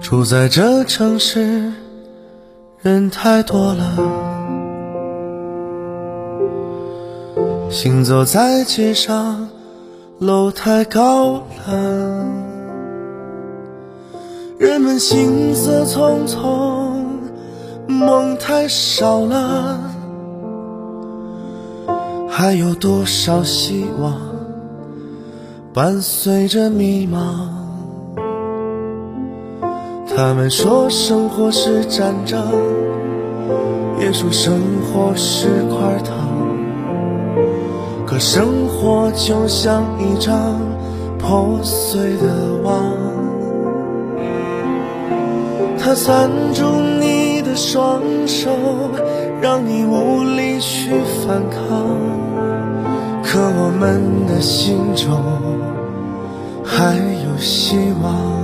住在这城市，人太多了，行走在街上，楼太高了，人们行色匆匆，梦太少了，还有多少希望伴随着迷茫？他们说生活是战争，也说生活是块糖。可生活就像一张破碎的网，它缠住你的双手，让你无力去反抗。可我们的心中还有希望。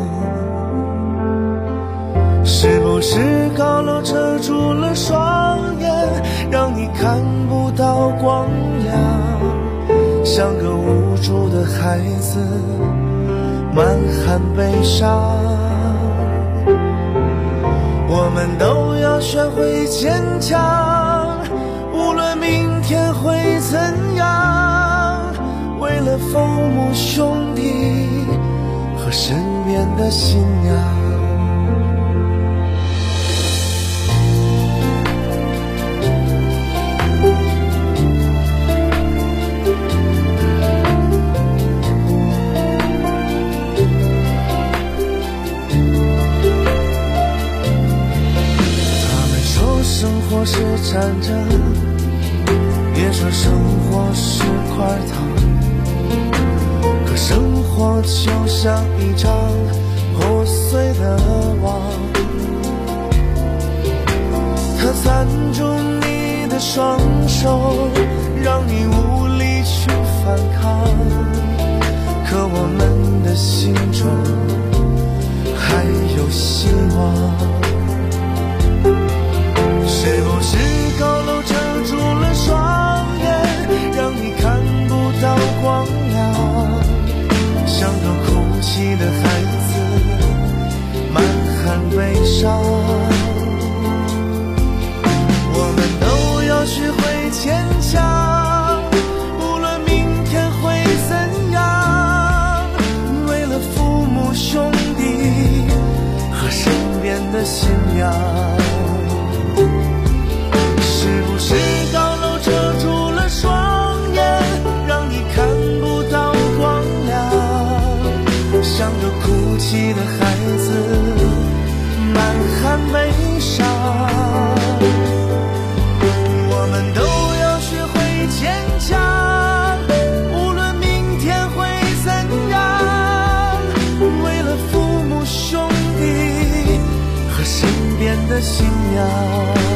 是不是高楼遮住了双眼，让你看不到光亮？像个无助的孩子，满含悲伤。我们都要学会坚强，无论明天会怎样。为了父母兄弟和身边的新娘。是战争，别说生活是块糖。可生活就像一张破碎的网，它缠住你的双手，让你无力去反抗。是不是高楼遮住了双眼让你看不到光亮？像个哭泣的孩子满含悲伤。信仰。